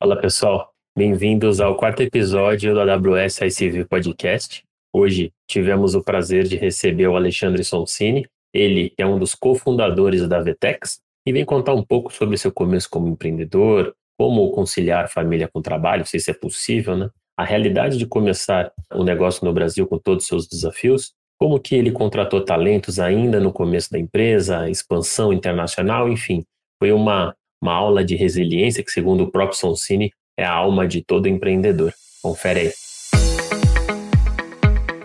Fala pessoal, bem-vindos ao quarto episódio do AWS ICV Podcast. Hoje tivemos o prazer de receber o Alexandre Sonsini, ele é um dos cofundadores da Vetex e vem contar um pouco sobre seu começo como empreendedor, como conciliar família com trabalho, se isso é possível, né? A realidade de começar o um negócio no Brasil com todos os seus desafios, como que ele contratou talentos ainda no começo da empresa, expansão internacional, enfim, foi uma uma aula de resiliência que, segundo o próprio Sonsini, é a alma de todo empreendedor. Confere aí.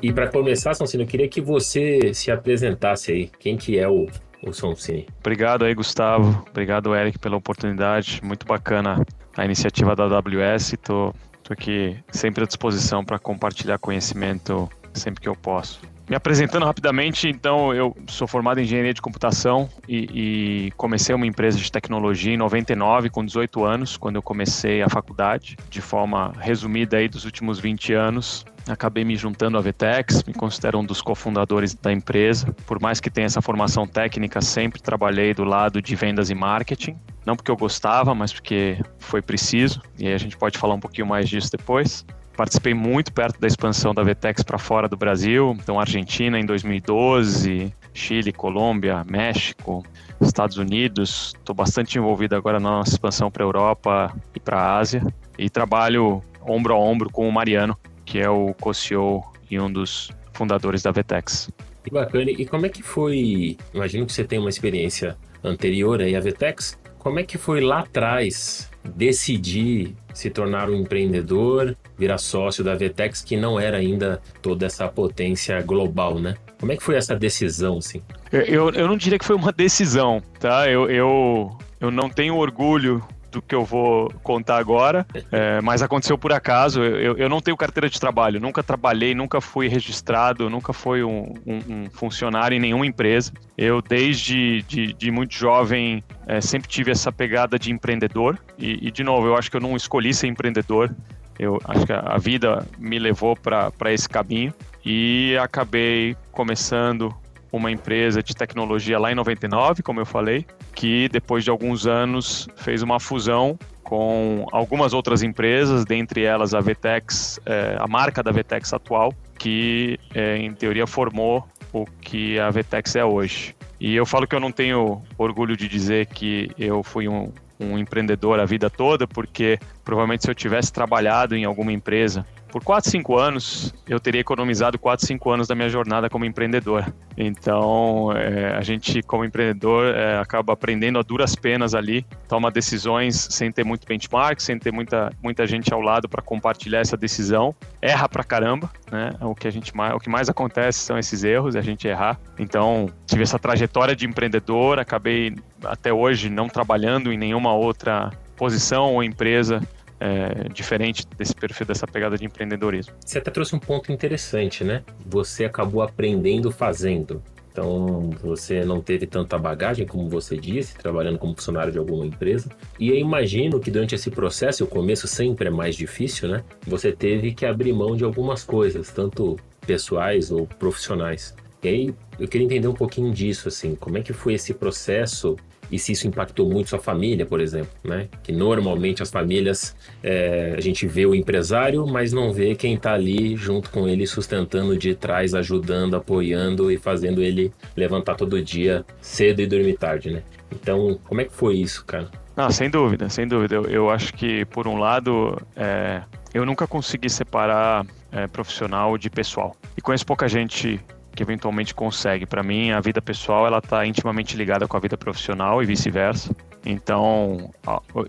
E para começar, Sonsini, eu queria que você se apresentasse aí. Quem que é o, o Sonsini? Obrigado aí, Gustavo. Obrigado, Eric, pela oportunidade. Muito bacana a iniciativa da AWS. Estou aqui sempre à disposição para compartilhar conhecimento sempre que eu posso. Me apresentando rapidamente, então, eu sou formado em engenharia de computação e, e, comecei uma empresa de tecnologia em 99, com 18 anos, quando eu comecei a faculdade. De forma resumida aí dos últimos 20 anos, acabei me juntando à Vetex, me considero um dos cofundadores da empresa. Por mais que tenha essa formação técnica, sempre trabalhei do lado de vendas e marketing. Não porque eu gostava, mas porque foi preciso. E aí a gente pode falar um pouquinho mais disso depois. Participei muito perto da expansão da Vetex para fora do Brasil, então Argentina em 2012, Chile, Colômbia, México, Estados Unidos. Estou bastante envolvido agora na nossa expansão para a Europa e para a Ásia e trabalho ombro a ombro com o Mariano, que é o co-CEO e um dos fundadores da Vetex. Que bacana. E como é que foi? Imagino que você tem uma experiência anterior aí à Vetex. Como é que foi lá atrás decidir se tornar um empreendedor, virar sócio da Vetex, que não era ainda toda essa potência global, né? Como é que foi essa decisão, assim? Eu, eu não diria que foi uma decisão, tá? Eu, eu, eu não tenho orgulho do que eu vou contar agora, é, mas aconteceu por acaso. Eu, eu não tenho carteira de trabalho, nunca trabalhei, nunca fui registrado, nunca fui um, um, um funcionário em nenhuma empresa. Eu, desde de, de muito jovem, é, sempre tive essa pegada de empreendedor. E, e, de novo, eu acho que eu não escolhi ser empreendedor. Eu acho que a vida me levou para esse caminho e acabei começando uma empresa de tecnologia lá em 99, como eu falei, que depois de alguns anos fez uma fusão com algumas outras empresas, dentre elas a Vetex, é, a marca da Vetex atual, que é, em teoria formou o que a Vetex é hoje. E eu falo que eu não tenho orgulho de dizer que eu fui um, um empreendedor a vida toda, porque provavelmente se eu tivesse trabalhado em alguma empresa por 4, 5 anos, eu teria economizado 4, 5 anos da minha jornada como empreendedor. Então, é, a gente, como empreendedor, é, acaba aprendendo a duras penas ali, toma decisões sem ter muito benchmark, sem ter muita, muita gente ao lado para compartilhar essa decisão. Erra pra caramba, né? O que, a gente mais, o que mais acontece são esses erros, a gente errar. Então, tive essa trajetória de empreendedor, acabei até hoje não trabalhando em nenhuma outra posição ou empresa é, diferente desse perfil, dessa pegada de empreendedorismo. Você até trouxe um ponto interessante, né? Você acabou aprendendo fazendo. Então, você não teve tanta bagagem, como você disse, trabalhando como funcionário de alguma empresa. E eu imagino que durante esse processo, o começo sempre é mais difícil, né? Você teve que abrir mão de algumas coisas, tanto pessoais ou profissionais. E aí, eu queria entender um pouquinho disso, assim, como é que foi esse processo e se isso impactou muito sua família, por exemplo, né? Que normalmente as famílias é, a gente vê o empresário, mas não vê quem está ali junto com ele sustentando de trás, ajudando, apoiando e fazendo ele levantar todo dia cedo e dormir tarde, né? Então, como é que foi isso, cara? Não, sem dúvida, sem dúvida. Eu, eu acho que, por um lado, é, eu nunca consegui separar é, profissional de pessoal. E conheço pouca gente que eventualmente consegue. Para mim, a vida pessoal ela está intimamente ligada com a vida profissional e vice-versa. Então,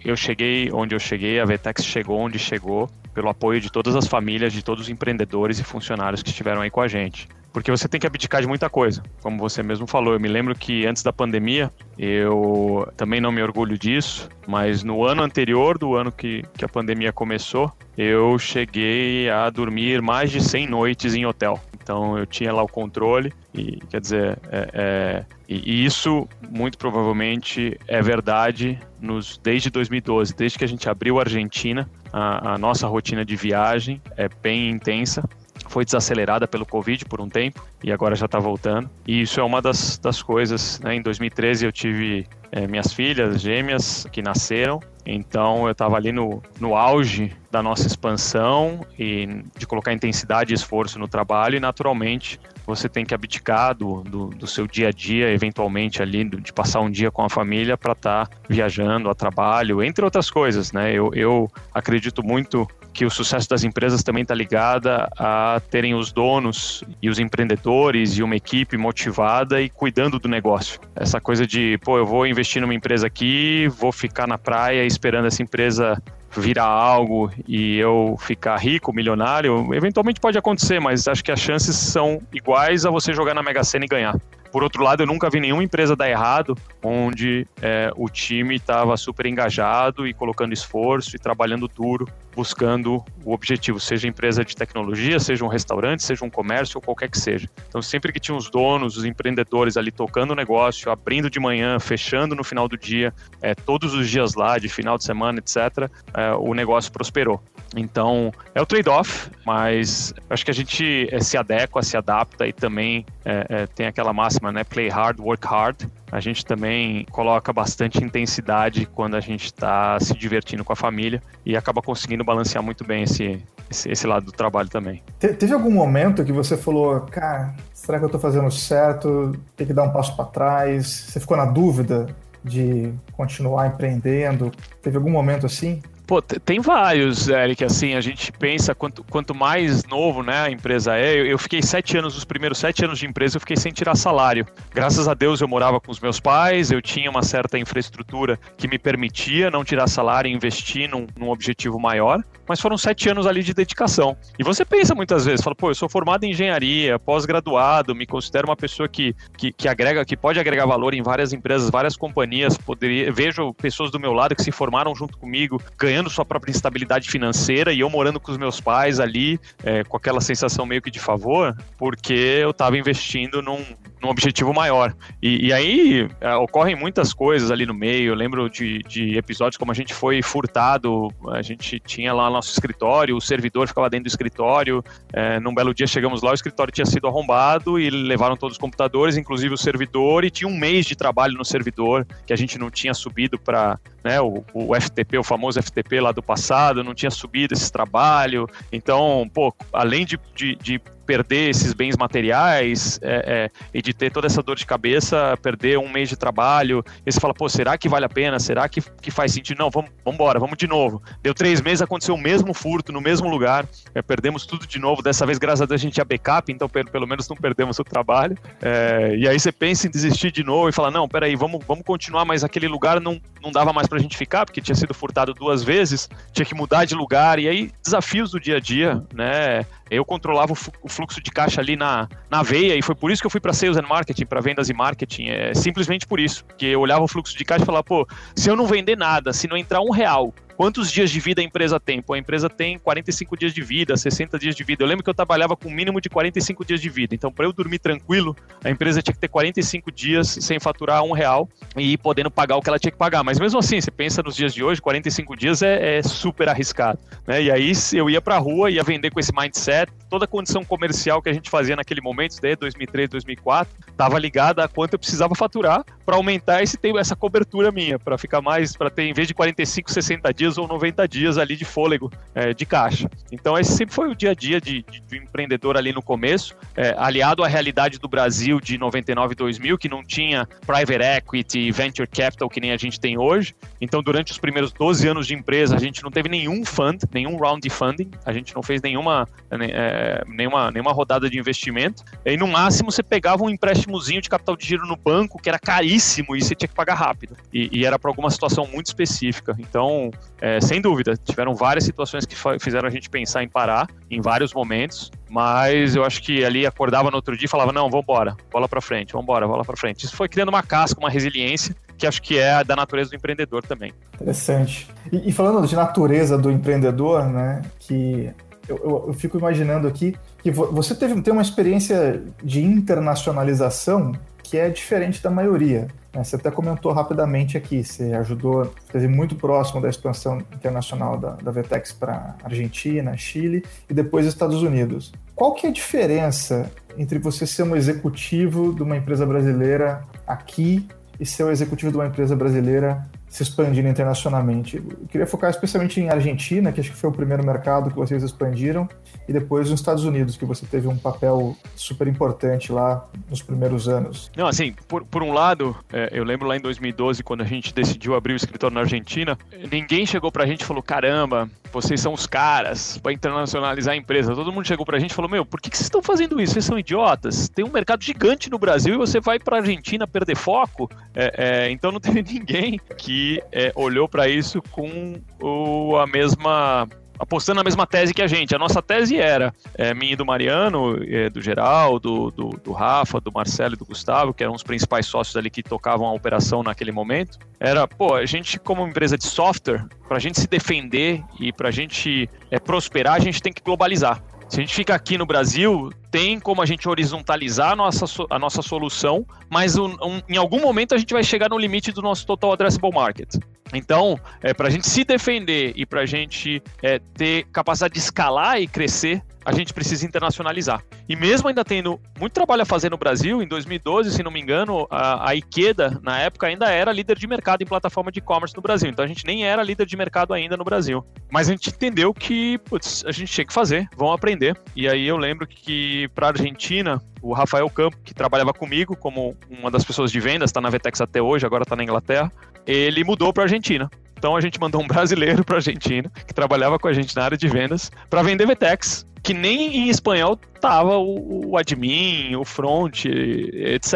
eu cheguei onde eu cheguei, a Vetex chegou onde chegou, pelo apoio de todas as famílias, de todos os empreendedores e funcionários que estiveram aí com a gente. Porque você tem que abdicar de muita coisa, como você mesmo falou. Eu me lembro que antes da pandemia, eu também não me orgulho disso, mas no ano anterior do ano que, que a pandemia começou, eu cheguei a dormir mais de 100 noites em hotel. Então eu tinha lá o controle e quer dizer, é, é, e isso muito provavelmente é verdade nos desde 2012, desde que a gente abriu a Argentina, a, a nossa rotina de viagem é bem intensa foi desacelerada pelo Covid por um tempo e agora já está voltando. E isso é uma das, das coisas. Né? Em 2013 eu tive é, minhas filhas gêmeas que nasceram, então eu estava ali no, no auge da nossa expansão e de colocar intensidade e esforço no trabalho e naturalmente você tem que abdicar do, do, do seu dia a dia, eventualmente ali, de passar um dia com a família para estar tá viajando a trabalho, entre outras coisas, né? Eu, eu acredito muito que o sucesso das empresas também está ligada a terem os donos e os empreendedores e uma equipe motivada e cuidando do negócio. Essa coisa de, pô, eu vou investir numa empresa aqui, vou ficar na praia esperando essa empresa virar algo e eu ficar rico, milionário, eventualmente pode acontecer, mas acho que as chances são iguais a você jogar na Mega Sena e ganhar. Por outro lado, eu nunca vi nenhuma empresa dar errado onde é, o time estava super engajado e colocando esforço e trabalhando duro, buscando o objetivo, seja empresa de tecnologia, seja um restaurante, seja um comércio ou qualquer que seja. Então, sempre que tinha os donos, os empreendedores ali tocando o negócio, abrindo de manhã, fechando no final do dia, é, todos os dias lá, de final de semana, etc., é, o negócio prosperou. Então, é o trade-off, mas acho que a gente é, se adequa, se adapta e também é, é, tem aquela máxima, né? Play hard, work hard. A gente também coloca bastante intensidade quando a gente está se divertindo com a família e acaba conseguindo balancear muito bem esse, esse, esse lado do trabalho também. Te, teve algum momento que você falou, cara, será que eu estou fazendo certo? Tem que dar um passo para trás? Você ficou na dúvida de continuar empreendendo? Teve algum momento assim? Pô, tem vários, Eric, assim, a gente pensa quanto, quanto mais novo né, a empresa é, eu, eu, fiquei sete anos, os primeiros sete anos de empresa, eu fiquei sem tirar salário. Graças a Deus eu morava com os meus pais, eu tinha uma certa infraestrutura que me permitia não tirar salário e investir num, num objetivo maior, mas foram sete anos ali de dedicação. E você pensa muitas vezes, fala, pô, eu sou formado em engenharia, pós-graduado, me considero uma pessoa que, que, que, agrega, que pode agregar valor em várias empresas, várias companhias, poderia, vejo pessoas do meu lado que se formaram junto comigo, ganhando ganhando sua própria instabilidade financeira e eu morando com os meus pais ali, é, com aquela sensação meio que de favor, porque eu estava investindo num, num objetivo maior. E, e aí é, ocorrem muitas coisas ali no meio. Eu lembro de, de, episódios como a gente foi furtado, a gente tinha lá nosso escritório, o servidor ficava dentro do escritório. É, num belo dia chegamos lá, o escritório tinha sido arrombado e levaram todos os computadores, inclusive o servidor, e tinha um mês de trabalho no servidor que a gente não tinha subido para né, o, o FTP, o famoso FTP lá do passado, não tinha subido esse trabalho. Então, pô, além de, de, de perder esses bens materiais é, é, e de ter toda essa dor de cabeça, perder um mês de trabalho, e você fala, pô, será que vale a pena? Será que, que faz sentido? Não, vamos embora, vamos de novo. Deu três meses, aconteceu o mesmo furto no mesmo lugar, é, perdemos tudo de novo. Dessa vez, graças a Deus, a gente tinha backup, então pelo, pelo menos não perdemos o trabalho. É, e aí você pensa em desistir de novo e fala, não, peraí, vamos, vamos continuar, mas aquele lugar não, não dava mais pra gente ficar, porque tinha sido furtado duas vezes, tinha que mudar de lugar, e aí desafios do dia a dia, né? Eu controlava o fluxo de caixa ali na, na veia e foi por isso que eu fui para sales and marketing, para vendas e marketing. É simplesmente por isso, que eu olhava o fluxo de caixa e falava, pô, se eu não vender nada, se não entrar um real Quantos dias de vida a empresa tem? Pô, a empresa tem 45 dias de vida, 60 dias de vida. Eu lembro que eu trabalhava com um mínimo de 45 dias de vida. Então, para eu dormir tranquilo, a empresa tinha que ter 45 dias sem faturar um real e podendo pagar o que ela tinha que pagar. Mas mesmo assim, você pensa nos dias de hoje, 45 dias é, é super arriscado. Né? E aí eu ia para a rua, ia vender com esse mindset. Toda a condição comercial que a gente fazia naquele momento, isso daí é 2003, 2004, estava ligada a quanto eu precisava faturar para aumentar esse, essa cobertura minha, para ficar mais, para ter, em vez de 45, 60 dias, dias ou 90 dias ali de fôlego é, de caixa. Então, esse sempre foi o dia a dia de, de, de empreendedor ali no começo, é, aliado à realidade do Brasil de 99 e 2000, que não tinha private equity, venture capital que nem a gente tem hoje. Então, durante os primeiros 12 anos de empresa, a gente não teve nenhum fund, nenhum round de funding, a gente não fez nenhuma, é, nenhuma, nenhuma rodada de investimento. E no máximo, você pegava um empréstimozinho de capital de giro no banco, que era caríssimo e você tinha que pagar rápido. E, e era para alguma situação muito específica. Então, é, sem dúvida, tiveram várias situações que fizeram a gente pensar em parar em vários momentos, mas eu acho que ali acordava no outro dia e falava: não, vamos embora, bola para frente, vamos embora, bola para frente. Isso foi criando uma casca, uma resiliência que acho que é da natureza do empreendedor também. Interessante. E, e falando de natureza do empreendedor, né, que eu, eu, eu, fico imaginando aqui que você teve tem uma experiência de internacionalização que é diferente da maioria. Né? Você até comentou rapidamente aqui, você ajudou, esteve muito próximo da expansão internacional da, da Vetex para Argentina, Chile e depois Estados Unidos. Qual que é a diferença entre você ser um executivo de uma empresa brasileira aqui e ser o executivo de uma empresa brasileira se expandindo internacionalmente. Eu queria focar especialmente em Argentina, que acho que foi o primeiro mercado que vocês expandiram, e depois nos Estados Unidos, que você teve um papel super importante lá nos primeiros anos. Não, assim, por, por um lado, é, eu lembro lá em 2012, quando a gente decidiu abrir o escritório na Argentina, ninguém chegou pra gente e falou: caramba, vocês são os caras para internacionalizar a empresa. Todo mundo chegou pra gente e falou: meu, por que, que vocês estão fazendo isso? Vocês são idiotas? Tem um mercado gigante no Brasil e você vai pra Argentina perder foco? É, é, então não teve ninguém que é, olhou para isso com o, a mesma apostando na mesma tese que a gente. A nossa tese era, é, minha e do Mariano, é, do Geraldo, do, do Rafa, do Marcelo e do Gustavo, que eram os principais sócios ali que tocavam a operação naquele momento, era, pô, a gente como empresa de software, para a gente se defender e para a gente é, prosperar, a gente tem que globalizar. Se a gente fica aqui no Brasil, tem como a gente horizontalizar a nossa, a nossa solução, mas um, um, em algum momento a gente vai chegar no limite do nosso total addressable market. Então, é, para a gente se defender e para a gente é, ter capacidade de escalar e crescer, a gente precisa internacionalizar. E mesmo ainda tendo muito trabalho a fazer no Brasil, em 2012, se não me engano, a, a Ikeda, na época, ainda era líder de mercado em plataforma de e-commerce no Brasil. Então a gente nem era líder de mercado ainda no Brasil. Mas a gente entendeu que putz, a gente tinha que fazer, vamos aprender. E aí eu lembro que para a Argentina, o Rafael Campo, que trabalhava comigo como uma das pessoas de vendas, está na Vetex até hoje, agora está na Inglaterra, ele mudou para a Argentina. Então a gente mandou um brasileiro para a Argentina, que trabalhava com a gente na área de vendas, para vender Vetex que nem em espanhol tava o, o admin, o front, etc.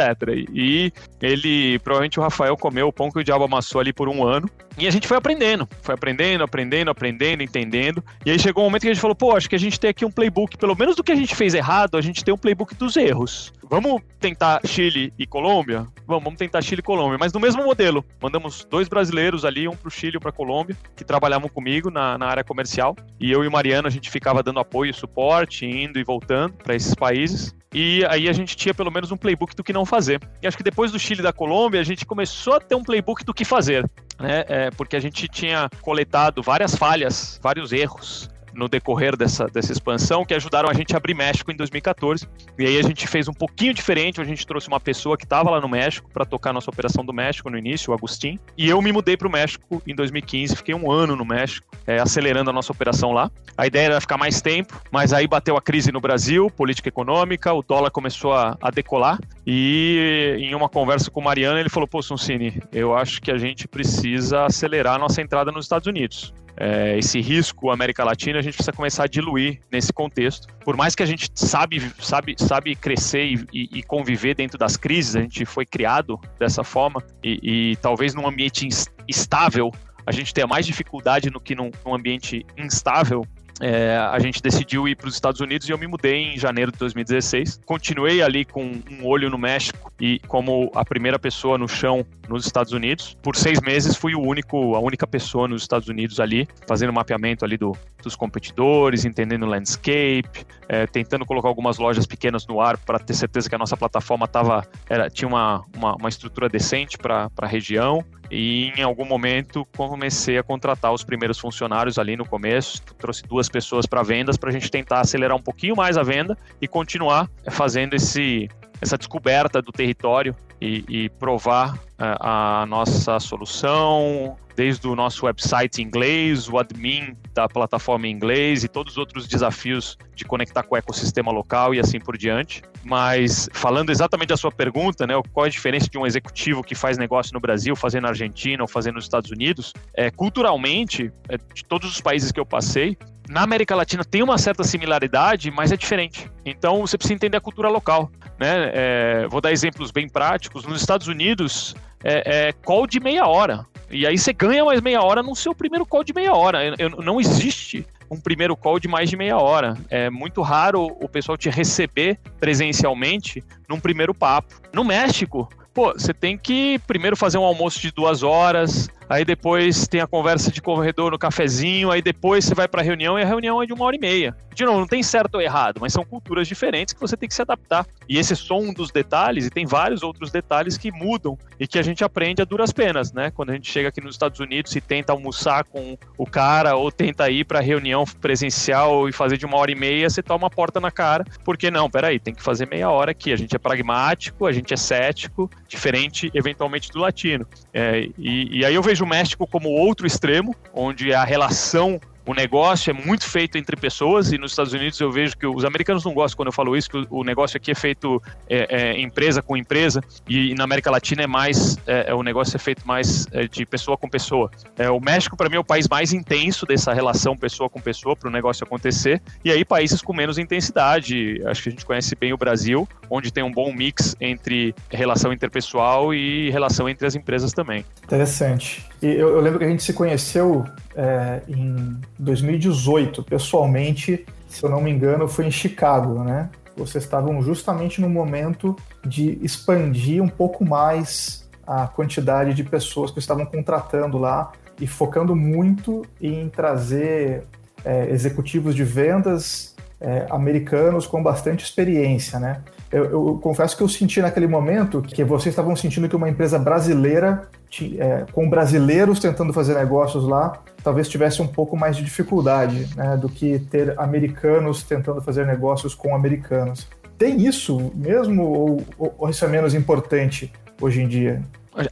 E ele, provavelmente o Rafael comeu o pão que o diabo amassou ali por um ano. E a gente foi aprendendo, foi aprendendo, aprendendo, aprendendo, entendendo. E aí chegou um momento que a gente falou, pô, acho que a gente tem aqui um playbook, pelo menos do que a gente fez errado, a gente tem um playbook dos erros. Vamos tentar Chile e Colômbia? Vamos, vamos tentar Chile e Colômbia, mas no mesmo modelo. Mandamos dois brasileiros ali, um para o Chile e um para Colômbia, que trabalhavam comigo na, na área comercial. E eu e o Mariano, a gente ficava dando apoio, suporte, indo e voltando para esses países. E aí a gente tinha pelo menos um playbook do que não fazer. E acho que depois do Chile e da Colômbia, a gente começou a ter um playbook do que fazer. Né? É, porque a gente tinha coletado várias falhas, vários erros no decorrer dessa, dessa expansão que ajudaram a gente a abrir México em 2014. E aí a gente fez um pouquinho diferente, a gente trouxe uma pessoa que estava lá no México para tocar nossa operação do México no início, o Agustin. E eu me mudei para o México em 2015, fiquei um ano no México, é, acelerando a nossa operação lá. A ideia era ficar mais tempo, mas aí bateu a crise no Brasil, política econômica, o dólar começou a, a decolar. E em uma conversa com o Mariano, ele falou: Pô, Suncini, eu acho que a gente precisa acelerar a nossa entrada nos Estados Unidos é, esse risco América Latina, a gente precisa começar a diluir nesse contexto. Por mais que a gente sabe, sabe, sabe crescer e, e, e conviver dentro das crises, a gente foi criado dessa forma e, e talvez num ambiente estável a gente tenha mais dificuldade no que num, num ambiente instável é, a gente decidiu ir para os Estados Unidos e eu me mudei em janeiro de 2016. Continuei ali com um olho no México e como a primeira pessoa no chão nos Estados Unidos. Por seis meses fui o único, a única pessoa nos Estados Unidos ali, fazendo mapeamento ali do, dos competidores, entendendo o landscape, é, tentando colocar algumas lojas pequenas no ar para ter certeza que a nossa plataforma tava, era, tinha uma, uma, uma estrutura decente para a região e em algum momento comecei a contratar os primeiros funcionários ali no começo, trouxe duas pessoas para vendas para a gente tentar acelerar um pouquinho mais a venda e continuar fazendo esse, essa descoberta do território e, e provar a, a nossa solução, desde o nosso website em inglês, o admin da plataforma em inglês e todos os outros desafios de conectar com o ecossistema local e assim por diante. Mas falando exatamente da sua pergunta, né, qual é a diferença de um executivo que faz negócio no Brasil, fazendo na Argentina ou fazendo nos Estados Unidos? É, culturalmente, é, de todos os países que eu passei, na América Latina tem uma certa similaridade, mas é diferente. Então você precisa entender a cultura local. Né? É, vou dar exemplos bem práticos. Nos Estados Unidos, é, é, call de meia hora. E aí você ganha mais meia hora no seu primeiro call de meia hora. Eu, eu, não existe um primeiro call de mais de meia hora. É muito raro o pessoal te receber presencialmente num primeiro papo. No México, pô, você tem que primeiro fazer um almoço de duas horas, aí depois tem a conversa de corredor no cafezinho, aí depois você vai para a reunião e a reunião é de uma hora e meia. De novo, não tem certo ou errado, mas são culturas diferentes que você tem que se adaptar. E esse só um dos detalhes, e tem vários outros detalhes que mudam e que a gente aprende a duras penas, né? Quando a gente chega aqui nos Estados Unidos e tenta almoçar com o cara ou tenta ir para reunião presencial e fazer de uma hora e meia, você toma uma porta na cara. Porque não, peraí, tem que fazer meia hora aqui. A gente é pragmático, a gente é cético, diferente eventualmente do latino. É, e, e aí eu vejo o México como outro extremo, onde a relação o negócio é muito feito entre pessoas e nos Estados Unidos eu vejo que os americanos não gostam quando eu falo isso, que o negócio aqui é feito é, é, empresa com empresa e, na América Latina é mais, é, é, o negócio é feito mais é, de pessoa com pessoa. É, o México, para mim, é o país mais intenso dessa relação pessoa com pessoa para o negócio acontecer e aí países com menos intensidade, acho que a gente conhece bem o Brasil, onde tem um bom mix entre relação interpessoal e relação entre as empresas também. Interessante. E eu, eu lembro que a gente se conheceu é, em 2018, pessoalmente, se eu não me engano, foi em Chicago, né? Vocês estavam justamente no momento de expandir um pouco mais a quantidade de pessoas que estavam contratando lá e focando muito em trazer é, executivos de vendas é, americanos com bastante experiência, né? Eu, eu, confesso que eu senti naquele momento que vocês estavam sentindo que uma empresa brasileira, é, com brasileiros tentando fazer negócios lá, talvez tivesse um pouco mais de dificuldade né, do que ter americanos tentando fazer negócios com americanos. Tem isso mesmo ou, ou isso é menos importante hoje em dia?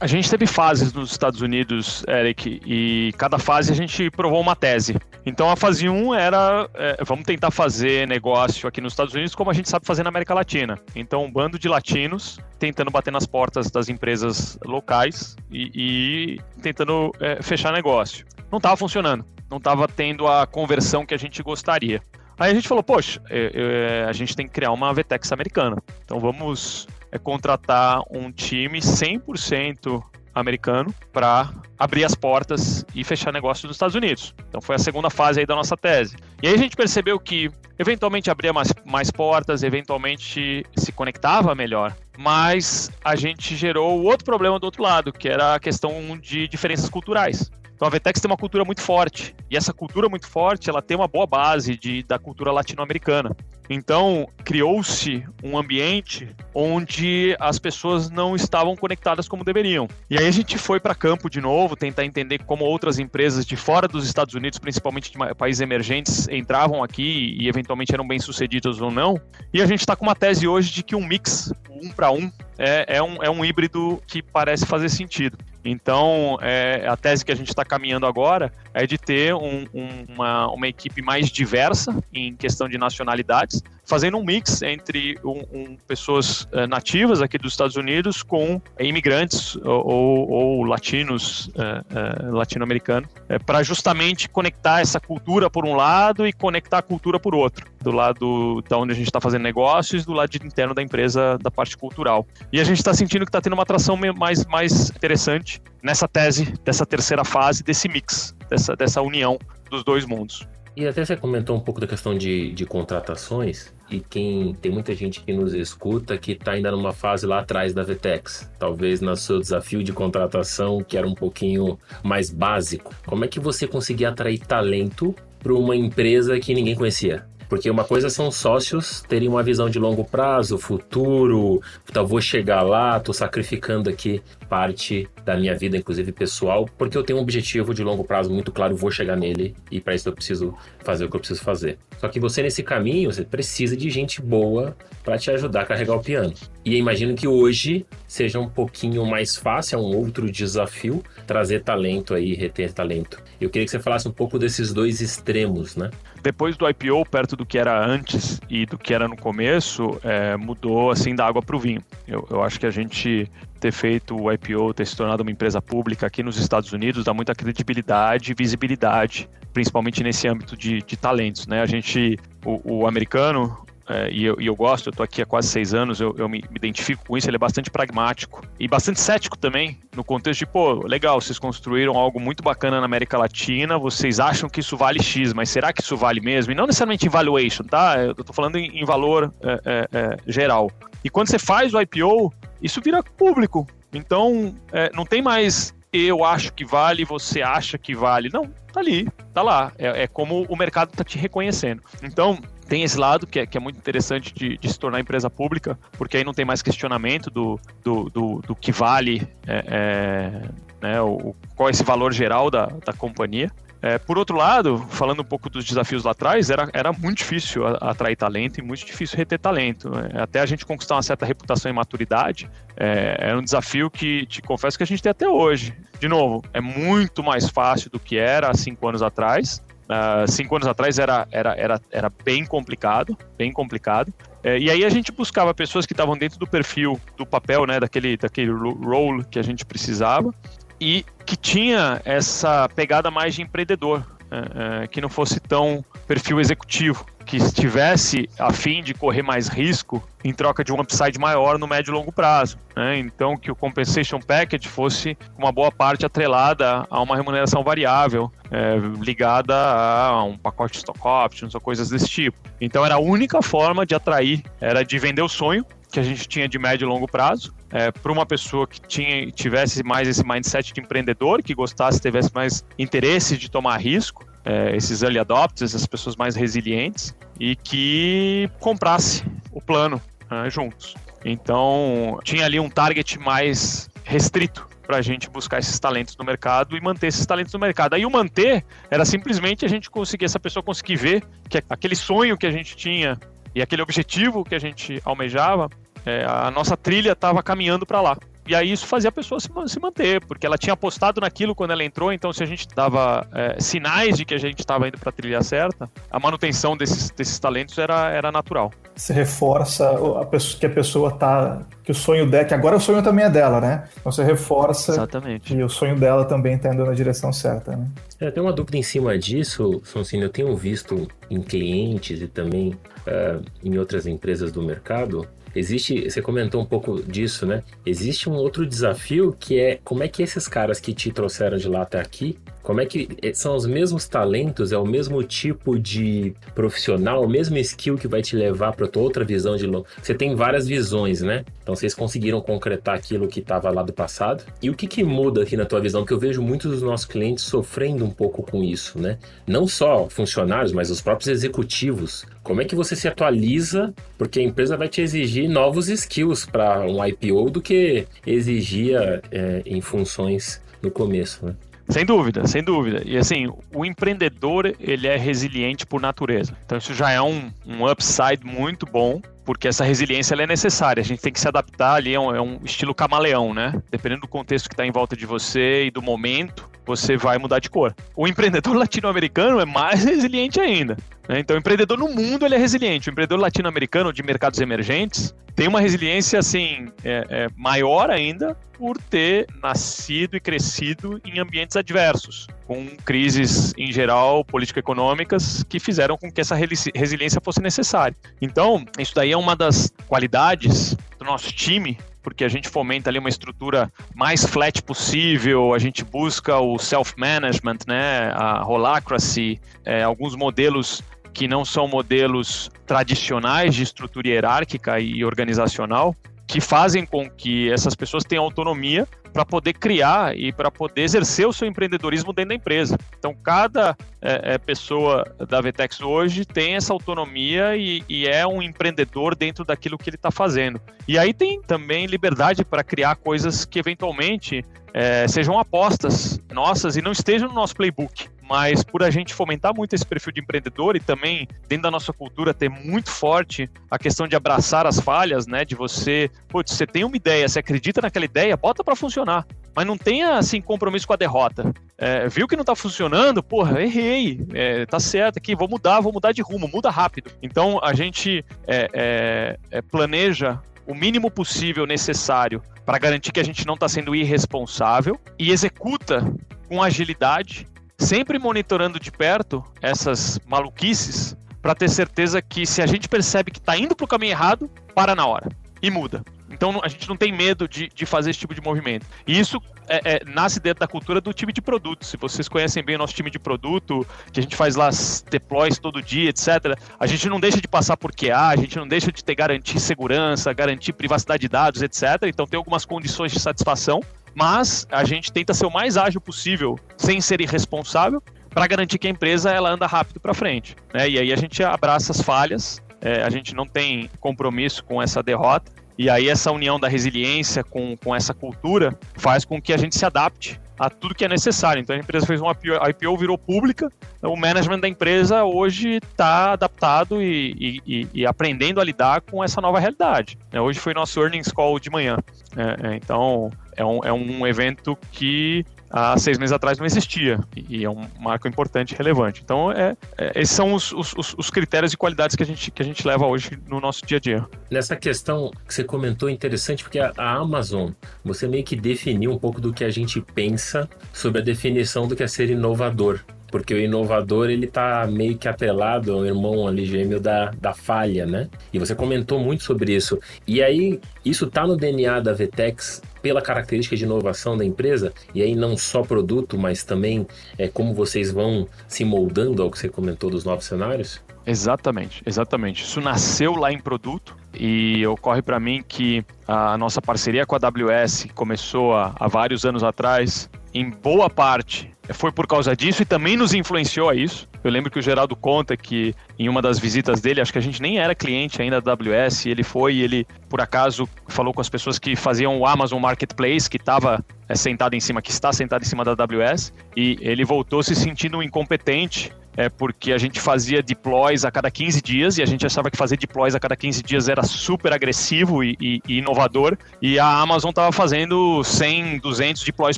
A gente teve fases nos Estados Unidos, Eric, e cada fase a gente provou uma tese. Então a fase 1 era é, vamos tentar fazer negócio aqui nos Estados Unidos como a gente sabe fazer na América Latina. Então um bando de latinos tentando bater nas portas das empresas locais e, e tentando é, fechar negócio. Não estava funcionando, não estava tendo a conversão que a gente gostaria. Aí a gente falou, poxa, é, é, a gente tem que criar uma VTEX americana. Então vamos é contratar um time 100% americano para abrir as portas e fechar negócios nos Estados Unidos. Então foi a segunda fase aí da nossa tese. E aí a gente percebeu que eventualmente abria mais, mais portas, eventualmente se conectava melhor, mas a gente gerou outro problema do outro lado, que era a questão de diferenças culturais. Então a Vetex tem uma cultura muito forte, e essa cultura muito forte, ela tem uma boa base de, da cultura latino-americana. Então, criou-se um ambiente onde as pessoas não estavam conectadas como deveriam. E aí a gente foi para campo de novo, tentar entender como outras empresas de fora dos Estados Unidos, principalmente de países emergentes, entravam aqui e eventualmente eram bem-sucedidas ou não. E a gente está com uma tese hoje de que um mix, um para um, é, é, um, é um híbrido que parece fazer sentido. Então, é, a tese que a gente está caminhando agora é de ter um, um, uma, uma equipe mais diversa em questão de nacionalidades, fazendo um mix entre um, um, pessoas uh, nativas aqui dos Estados Unidos com imigrantes ou, ou, ou latinos, uh, uh, latino-americanos, para justamente conectar essa cultura por um lado e conectar a cultura por outro, do lado da onde a gente está fazendo negócios, do lado interno da empresa, da parte cultural. E a gente está sentindo que está tendo uma atração mais, mais interessante nessa tese, dessa terceira fase, desse mix, dessa, dessa união dos dois mundos. E até você comentou um pouco da questão de, de contratações e quem tem muita gente que nos escuta que está ainda numa fase lá atrás da Vtex, talvez no seu desafio de contratação que era um pouquinho mais básico. Como é que você conseguia atrair talento para uma empresa que ninguém conhecia? Porque uma coisa são sócios terem uma visão de longo prazo, futuro, tá, vou chegar lá, tô sacrificando aqui parte da minha vida, inclusive pessoal, porque eu tenho um objetivo de longo prazo muito claro, vou chegar nele e para isso eu preciso fazer o que eu preciso fazer. Só que você nesse caminho, você precisa de gente boa para te ajudar a carregar o piano. E imagino que hoje seja um pouquinho mais fácil, é um outro desafio trazer talento aí, reter talento. Eu queria que você falasse um pouco desses dois extremos, né? Depois do IPO, perto do que era antes e do que era no começo, é, mudou assim da água para o vinho. Eu, eu acho que a gente ter feito o IPO, ter se tornado uma empresa pública aqui nos Estados Unidos, dá muita credibilidade e visibilidade, principalmente nesse âmbito de, de talentos. Né? A gente, o, o americano, é, e, eu, e, eu, gosto, eu tô aqui há quase seis anos, eu, eu me, me, identifico com isso, ele é bastante pragmático e bastante cético também, no contexto de, pô, legal, vocês construíram algo muito bacana na América Latina, vocês acham que isso vale X, mas será que isso vale mesmo? E não necessariamente em valuation, tá? Eu tô falando em, em valor é, é, é geral. E quando você faz o IPO, isso vira público. Então, é, não tem mais eu acho que vale, você acha que vale. Não, tá ali, tá lá. É, é como o mercado tá te reconhecendo. Então, tem esse lado que é, que é muito interessante de, de, se tornar empresa pública, porque aí não tem mais questionamento do, do, do, do que vale, é, é, né, o, qual é esse valor geral da, da companhia. É, por outro lado, falando um pouco dos desafios lá atrás, era, era muito difícil atrair talento e muito difícil reter talento. Né? Até a gente conquistar uma certa reputação e maturidade, é, era um desafio que te confesso que a gente tem até hoje. De novo, é muito mais fácil do que era há cinco anos atrás. Uh, cinco anos atrás era, era, era, era bem complicado, bem complicado. É, e aí a gente buscava pessoas que estavam dentro do perfil, do papel, né, daquele, daquele role que a gente precisava e que tinha essa pegada mais de empreendedor, é, é, que não fosse tão perfil executivo, que estivesse a fim de correr mais risco em troca de um upside maior no médio e longo prazo. Né? Então, que o compensation package fosse uma boa parte atrelada a uma remuneração variável, é, ligada a um pacote de stock options ou coisas desse tipo. Então, era a única forma de atrair, era de vender o sonho que a gente tinha de médio e longo prazo é, para uma pessoa que tinha, tivesse mais esse mindset de empreendedor, que gostasse, tivesse mais interesse de tomar risco, é, esses early adopters, essas pessoas mais resilientes, e que comprasse o plano né, juntos. Então, tinha ali um target mais restrito para a gente buscar esses talentos no mercado e manter esses talentos no mercado. Aí o manter era simplesmente a gente conseguir, essa pessoa conseguir ver que aquele sonho que a gente tinha e aquele objetivo que a gente almejava, é, a nossa trilha estava caminhando para lá. E aí isso fazia a pessoa se, se, manter, porque ela tinha apostado naquilo quando ela entrou, então se a gente dava é, sinais de que a gente estava indo para a trilha certa, a manutenção desses, desses talentos era, era natural. Você reforça a pessoa, que a pessoa tá. que o sonho dela, que agora o sonho também é dela, né? Então você reforça Exatamente. que o sonho dela também está indo na direção certa, né? É, tem uma dúvida em cima disso, Sonsino. Eu tenho visto em clientes e também uh, em outras empresas do mercado Existe, você comentou um pouco disso, né? Existe um outro desafio que é como é que esses caras que te trouxeram de lá até aqui, como é que eh, são os mesmos talentos, é o mesmo tipo de profissional, o mesmo skill que vai te levar para outra visão de longo. Você tem várias visões, né? Então vocês conseguiram concretar aquilo que estava lá do passado. E o que, que muda aqui na tua visão? Que eu vejo muitos dos nossos clientes sofrendo um pouco com isso, né? Não só funcionários, mas os próprios executivos. Como é que você se atualiza? Porque a empresa vai te exigir novos skills para um IPO do que exigia é, em funções no começo, né? Sem dúvida, sem dúvida. E assim, o empreendedor, ele é resiliente por natureza. Então isso já é um, um upside muito bom, porque essa resiliência é necessária. A gente tem que se adaptar ali, é um, é um estilo camaleão, né? Dependendo do contexto que está em volta de você e do momento, você vai mudar de cor. O empreendedor latino-americano é mais resiliente ainda. Né? Então, o empreendedor no mundo ele é resiliente. O empreendedor latino-americano de mercados emergentes tem uma resiliência assim é, é, maior ainda por ter nascido e crescido em ambientes adversos, com crises em geral político-econômicas que fizeram com que essa resiliência fosse necessária. Então, isso daí é uma das qualidades do nosso time porque a gente fomenta ali uma estrutura mais flat possível, a gente busca o self-management, né, a holacracy, é, alguns modelos que não são modelos tradicionais de estrutura hierárquica e organizacional, que fazem com que essas pessoas tenham autonomia para poder criar e para poder exercer o seu empreendedorismo dentro da empresa. Então, cada é, é, pessoa da Vetex hoje tem essa autonomia e, e é um empreendedor dentro daquilo que ele está fazendo. E aí tem também liberdade para criar coisas que eventualmente é, sejam apostas nossas e não estejam no nosso playbook mas por a gente fomentar muito esse perfil de empreendedor e também dentro da nossa cultura ter muito forte a questão de abraçar as falhas, né? De você, putz, você tem uma ideia, você acredita naquela ideia, bota para funcionar. Mas não tenha assim compromisso com a derrota. É, viu que não tá funcionando? Porra, errei. É, tá certo aqui, vou mudar, vou mudar de rumo, muda rápido. Então a gente é, é, é planeja o mínimo possível necessário para garantir que a gente não está sendo irresponsável e executa com agilidade sempre monitorando de perto essas maluquices para ter certeza que se a gente percebe que está indo para o caminho errado, para na hora e muda. Então a gente não tem medo de, de fazer esse tipo de movimento. E isso é, é, nasce dentro da cultura do time de produto. Se vocês conhecem bem o nosso time de produto, que a gente faz lá deploys todo dia, etc., a gente não deixa de passar por QA, a gente não deixa de ter garantir segurança, garantir privacidade de dados, etc. Então tem algumas condições de satisfação mas a gente tenta ser o mais ágil possível, sem ser irresponsável, para garantir que a empresa ela anda rápido para frente. Né? E aí a gente abraça as falhas, é, a gente não tem compromisso com essa derrota, e aí essa união da resiliência com, com essa cultura faz com que a gente se adapte a tudo que é necessário. Então a empresa fez uma IPO, a IPO virou pública, o management da empresa hoje está adaptado e, e, e, aprendendo a lidar com essa nova realidade. É, hoje foi nosso earnings call de manhã. É, é, então é um, é um evento que há seis meses atrás não existia e é um marco importante e relevante. Então, é, é esses são os, os, os, critérios e qualidades que a, gente, que a gente leva hoje no nosso dia a dia. Nessa questão que você comentou, é interessante porque a, a Amazon, você meio que definiu um pouco do que a gente pensa sobre a definição do que é ser inovador porque o inovador ele tá meio que atrelado ao irmão ali gêmeo da, da falha, né? E você comentou muito sobre isso. E aí, isso tá no DNA da Vetex pela característica de inovação da empresa, e aí não só produto, mas também é, como vocês vão se moldando ao que você comentou dos novos cenários? Exatamente, exatamente. Isso nasceu lá em produto e ocorre para mim que a nossa parceria com a AWS começou há, há vários anos atrás, em boa parte foi por causa disso e também nos influenciou a isso. Eu lembro que o Geraldo conta que em uma das visitas dele, acho que a gente nem era cliente ainda da AWS, ele foi e ele, por acaso, falou com as pessoas que faziam o Amazon Marketplace, que estava é, sentado em cima, que está sentado em cima da AWS, e ele voltou se sentindo incompetente é porque a gente fazia deploys a cada 15 dias e a gente achava que fazer deploys a cada 15 dias era super agressivo e, e, e inovador, e a Amazon estava fazendo 100, 200 deploys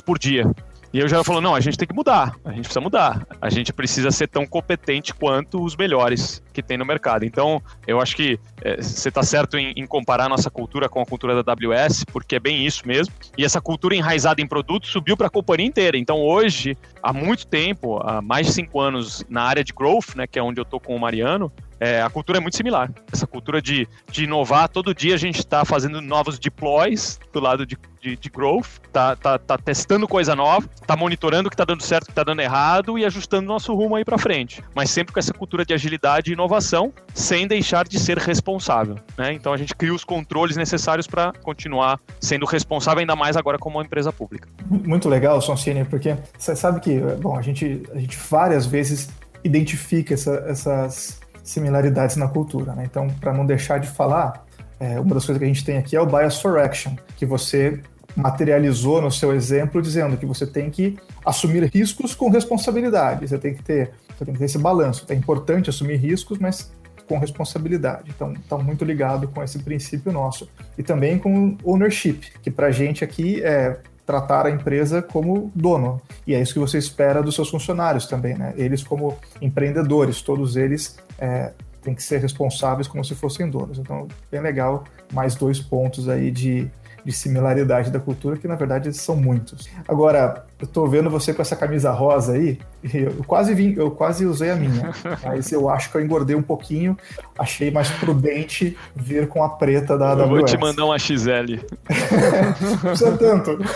por dia. E eu já falou, não, a gente tem que mudar, a gente precisa mudar. A gente precisa ser tão competente quanto os melhores que tem no mercado. Então, eu acho que é, você está certo em, em, comparar nossa cultura com a cultura da AWS, porque é bem isso mesmo. E essa cultura enraizada em produtos subiu para a companhia inteira. Então, hoje, há muito tempo, há mais de cinco anos na área de growth, né, que é onde eu estou com o Mariano, é, a cultura é muito similar. Essa cultura de, de inovar, todo dia a gente está fazendo novos deploys do lado de, de, de, growth, tá, tá, tá testando coisa nova, tá monitorando o que está dando certo, o que está dando errado e ajustando nosso rumo aí para frente. Mas sempre com essa cultura de agilidade e inovação, sem deixar de ser responsável. Né? Então a gente cria os controles necessários para continuar sendo responsável, ainda mais agora como uma empresa pública. Muito legal, Soncini, porque você sabe que, bom, a gente, a gente várias vezes identifica essa, essas similaridades na cultura. Né? Então, para não deixar de falar, é, uma das coisas que a gente tem aqui é o bias for action, que você materializou no seu exemplo dizendo que você tem que assumir riscos com responsabilidade. Você tem que ter, você tem que ter esse balanço. É importante assumir riscos, mas com responsabilidade. Então, está muito ligado com esse princípio nosso. E também com ownership, que para a gente aqui é tratar a empresa como dono. E é isso que você espera dos seus funcionários também, né? Eles como empreendedores, todos eles é, têm que ser responsáveis como se fossem donos. Então, bem legal, mais dois pontos aí de de similaridade da cultura, que na verdade são muitos. Agora, eu tô vendo você com essa camisa rosa aí, eu quase vim, eu quase usei a minha, mas eu acho que eu engordei um pouquinho, achei mais prudente vir com a preta da AWS. Eu vou te mandar uma XL. Precisa tanto.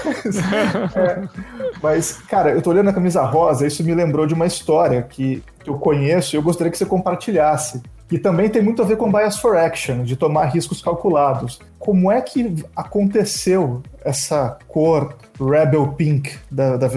É, mas, cara, eu tô olhando a camisa rosa, isso me lembrou de uma história que eu conheço e eu gostaria que você compartilhasse. E também tem muito a ver com bias for action, de tomar riscos calculados. Como é que aconteceu essa cor Rebel Pink da, da?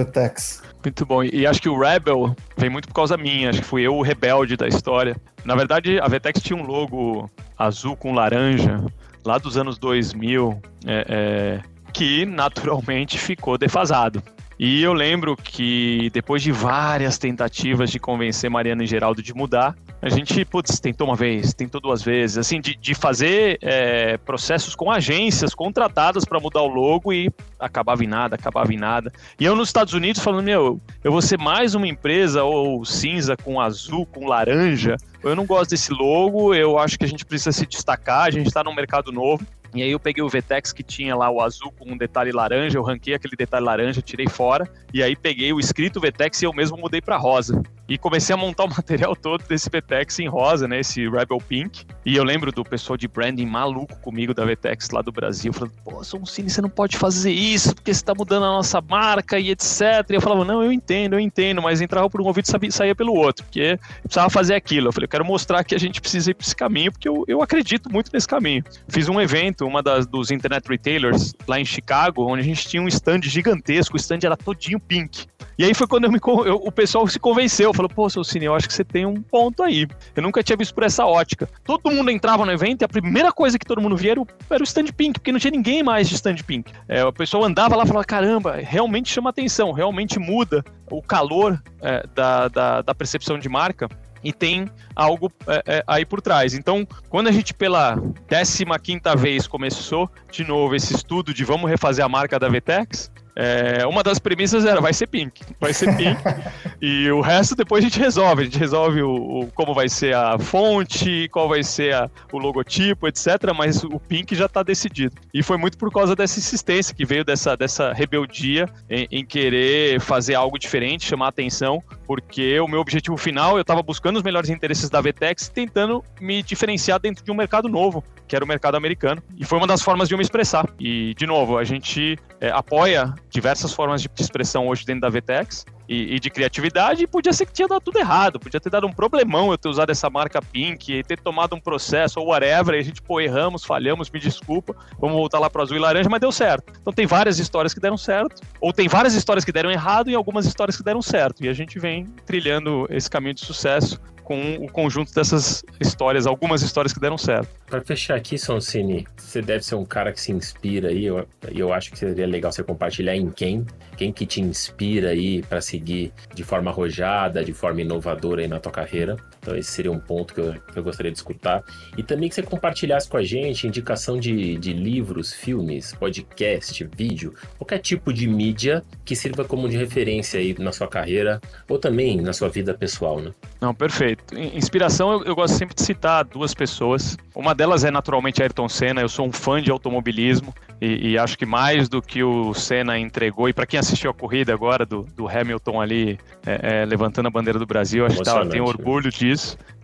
Muito bom. E acho que o Rebel vem muito por causa minha. Acho que fui eu o rebelde da história. Na verdade, a Vtex tinha um logo azul com laranja lá dos anos 2000, é, é, que naturalmente ficou defasado. E eu lembro que depois de várias tentativas de convencer Mariana e Geraldo de mudar, a gente, putz, tentou uma vez, tentou duas vezes, assim, de, de fazer é, processos com agências contratadas para mudar o logo e acabava em nada, acabava em nada. E eu nos Estados Unidos falando, meu, eu vou ser mais uma empresa ou cinza com azul, com laranja. Eu não gosto desse logo, eu acho que a gente precisa se destacar, a gente está num mercado novo. E aí eu peguei o Vtex que tinha lá o azul com um detalhe laranja, eu ranquei aquele detalhe laranja, tirei fora, e aí peguei o escrito Vtex e eu mesmo mudei para rosa. E comecei a montar o material todo desse VTEX em rosa, né? Esse Rebel Pink. E eu lembro do pessoal de branding maluco comigo da VTEX lá do Brasil, falando, pô, Soncini, você não pode fazer isso, porque você tá mudando a nossa marca e etc. E eu falava, não, eu entendo, eu entendo, mas entrava por um ouvido e saía pelo outro, porque precisava fazer aquilo. Eu falei, eu quero mostrar que a gente precisa ir para esse caminho, porque eu, eu acredito muito nesse caminho. Fiz um evento, uma das, dos internet retailers lá em Chicago, onde a gente tinha um stand gigantesco, o stand era todinho pink. E aí foi quando eu me, eu, o pessoal se convenceu, falou, pô, seu Cine, eu acho que você tem um ponto aí. Eu nunca tinha visto por essa ótica. Todo mundo entrava no evento e a primeira coisa que todo mundo via era o, era o stand pink, porque não tinha ninguém mais de stand pink. É, o pessoal andava lá e falava, caramba, realmente chama atenção, realmente muda o calor é, da, da, da percepção de marca e tem algo é, é, aí por trás. Então, quando a gente pela 15 quinta vez começou de novo esse estudo de vamos refazer a marca da Vtex, é, uma das premissas era vai ser pink, vai ser pink e o resto depois a gente resolve. A gente resolve o, o como vai ser a fonte, qual vai ser a, o logotipo, etc. Mas o pink já está decidido. E foi muito por causa dessa insistência que veio dessa, dessa rebeldia em, em querer fazer algo diferente, chamar atenção, porque o meu objetivo final eu estava buscando os melhores interesses da Vtex, tentando me diferenciar dentro de um mercado novo, que era o mercado americano. E foi uma das formas de eu me expressar. E de novo, a gente é, apoia diversas formas de expressão hoje dentro da VTEX e, e, de criatividade, e podia ser que tinha dado tudo errado, podia ter dado um problemão eu ter usado essa marca Pink e ter tomado um processo ou whatever, e a gente, pô, erramos, falhamos, me desculpa, vamos voltar lá para azul e laranja, mas deu certo. Então tem várias histórias que deram certo, ou tem várias histórias que deram errado e algumas histórias que deram certo, e a gente vem trilhando esse caminho de sucesso com o conjunto dessas histórias, algumas histórias que deram certo. Para fechar aqui, Sonsini, você deve ser um cara que se inspira aí, eu, eu acho que seria legal você compartilhar em quem, quem que te inspira aí para seguir de forma arrojada, de forma inovadora aí na tua carreira. Então esse seria um ponto que eu, que eu gostaria de escutar. E também que você compartilhasse com a gente indicação de, de livros, filmes, podcast, vídeo, qualquer tipo de mídia que sirva como de referência aí na sua carreira ou também na sua vida pessoal, né? Não, perfeito. Inspiração, eu, eu, gosto sempre de citar duas pessoas. Uma delas é naturalmente Ayrton Senna. Eu sou um fã de automobilismo e, e acho que mais do que o Senna entregou, e para quem assistiu a corrida agora do, do Hamilton ali é, é, levantando a bandeira do Brasil, acho que tá, tenho né? orgulho disso.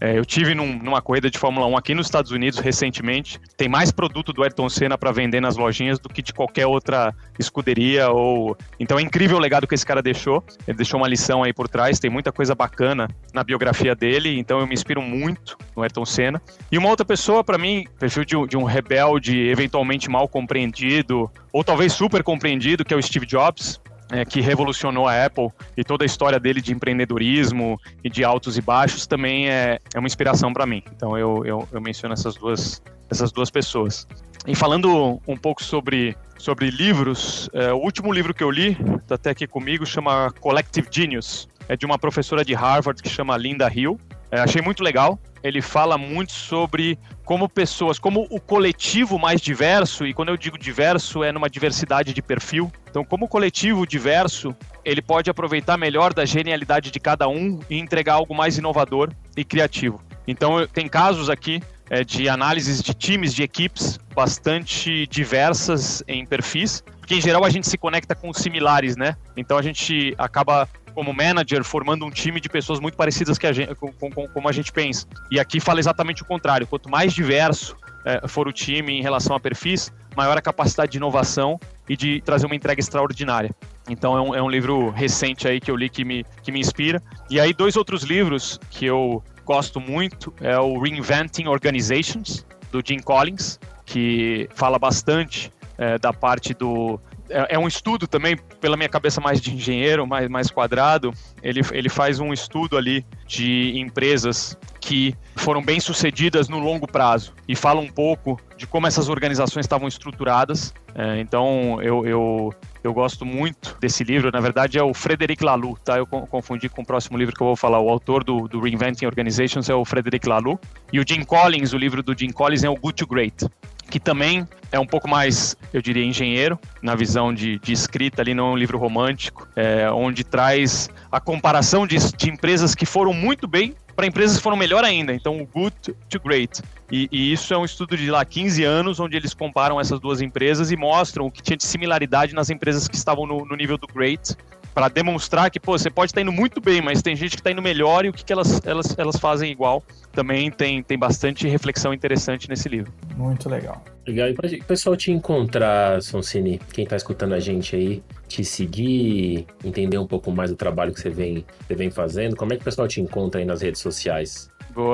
É, eu tive num, numa corrida de Fórmula 1 aqui nos Estados Unidos recentemente. Tem mais produto do Ayrton Senna para vender nas lojinhas do que de qualquer outra escuderia ou. Então é incrível o legado que esse cara deixou. Ele deixou uma lição aí por trás. Tem muita coisa bacana na biografia dele. Então eu me inspiro muito no Ayrton Senna. E uma outra pessoa, para mim, perfil de, de um rebelde eventualmente mal compreendido ou talvez super compreendido, que é o Steve Jobs é, que revolucionou a Apple e toda a história dele de empreendedorismo e de altos e baixos também é, é uma inspiração para mim. Então eu, eu, eu, menciono essas duas, essas duas pessoas. E falando um pouco sobre, sobre livros, é, o último livro que eu li, está até aqui comigo, chama Collective Genius. É de uma professora de Harvard que chama Linda Hill. É, achei muito legal ele fala muito sobre como pessoas, como o coletivo mais diverso, e quando eu digo diverso é numa diversidade de perfil. Então, como o coletivo diverso, ele pode aproveitar melhor da genialidade de cada um e entregar algo mais inovador e criativo. Então, tem casos aqui é, de análises de times, de equipes bastante diversas em perfis, porque em geral a gente se conecta com similares, né? Então a gente acaba como manager formando um time de pessoas muito parecidas que a gente, com, com, como a gente pensa. E aqui fala exatamente o contrário. Quanto mais diverso é, for o time em relação a perfis, maior a capacidade de inovação e de trazer uma entrega extraordinária. Então é um, é um livro recente aí que eu li que me, que me inspira. E aí dois outros livros que eu gosto muito é o Reinventing Organizations, do Jim Collins, que fala bastante é, da parte do é, é, um estudo também, pela minha cabeça mais de engenheiro, mais, mais quadrado, ele, ele faz um estudo ali de empresas que foram bem sucedidas no longo prazo e fala um pouco de como essas organizações estavam estruturadas. É, então eu, eu, eu gosto muito desse livro. Na verdade é o Frederic Laloux, tá? Eu confundi com o próximo livro que eu vou falar. O autor do, do Reinventing Organizations é o Frederic Laloux e o Jim Collins, o livro do Jim Collins é o Good to Great que também é um pouco mais, eu diria, engenheiro, na visão de, de escrita ali, não é um livro romântico, é, onde traz a comparação de, de empresas que foram muito bem para empresas que foram melhor ainda, então o good to great. E, e, isso é um estudo de lá 15 anos, onde eles comparam essas duas empresas e mostram o que tinha de similaridade nas empresas que estavam no, no nível do great para demonstrar que, pô, você pode estar tá indo muito bem, mas tem gente que está indo melhor e o que, que elas, elas, elas fazem igual. Também tem, tem bastante reflexão interessante nesse livro. Muito legal. Legal. E para o pessoal te encontrar, Sonsini, quem está escutando a gente aí, te seguir, entender um pouco mais do trabalho que você vem, você vem fazendo, como é que o pessoal te encontra aí nas redes sociais?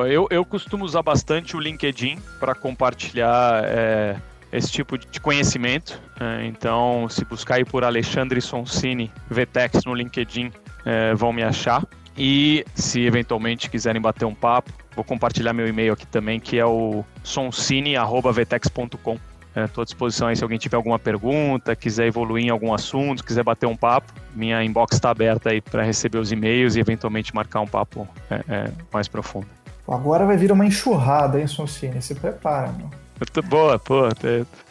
Eu, eu costumo usar bastante o LinkedIn para compartilhar é, esse tipo de conhecimento. É, então, se buscar aí por Alexandre Sonsini VTEX no LinkedIn, é, vão me achar. E se eventualmente quiserem bater um papo, vou compartilhar meu e-mail aqui também, que é o sonsini.vetex.com. Estou é, à disposição aí se alguém tiver alguma pergunta, quiser evoluir em algum assunto, quiser bater um papo. Minha inbox está aberta aí para receber os e-mails e eventualmente marcar um papo é, é, mais profundo. Agora vai vir uma enxurrada, hein, Sonsini? Se prepara, meu. Boa, pô,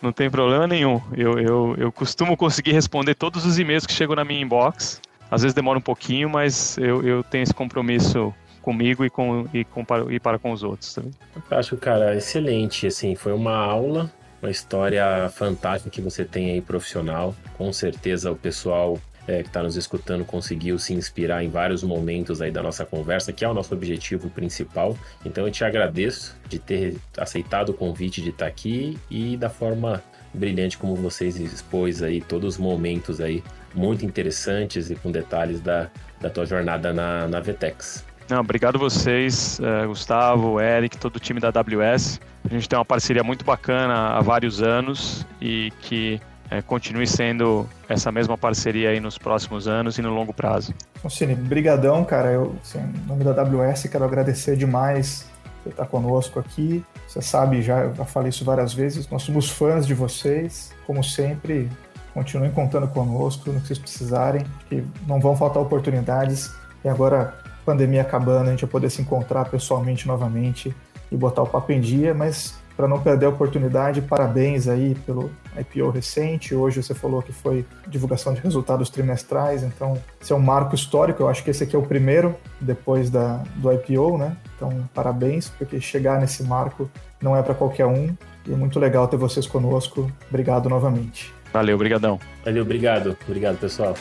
não tem problema nenhum. Eu, eu, eu costumo conseguir responder todos os e-mails que chegam na minha inbox. Às vezes demora um pouquinho, mas eu, eu tenho esse compromisso comigo e, com, e, com, e para com os outros também. Acho, cara, excelente. Assim, foi uma aula, uma história fantástica que você tem aí profissional. Com certeza o pessoal é, que está nos escutando conseguiu se inspirar em vários momentos aí da nossa conversa, que é o nosso objetivo principal. Então eu te agradeço de ter aceitado o convite de estar tá aqui e da forma brilhante como vocês expôs aí todos os momentos aí muito interessantes e com detalhes da, da tua jornada na, na Vetex. Não, obrigado vocês, uh, Gustavo, Eric, todo o time da AWS. A gente tem uma parceria muito bacana há vários anos e que é, continue sendo essa mesma parceria aí nos próximos anos e no longo prazo. Cine, brigadão, cara. Eu, assim, em nome da AWS, quero agradecer demais por estar conosco aqui. Você sabe, já, já falei isso várias vezes, nós somos fãs de vocês. Como sempre, continuem contando conosco no que vocês precisarem, que não vão faltar oportunidades. E agora, pandemia acabando, a gente vai poder se encontrar pessoalmente novamente e botar o papo em dia, mas para não perder a oportunidade, parabéns aí pelo IPO recente. Hoje você falou que foi divulgação de resultados trimestrais, então esse é um marco histórico. Eu acho que esse aqui é o primeiro depois da, do IPO, né? Então, parabéns, porque chegar nesse marco não é para qualquer um. E é muito legal ter vocês conosco. Obrigado novamente. Valeu, obrigadão. Valeu, obrigado. Obrigado, pessoal.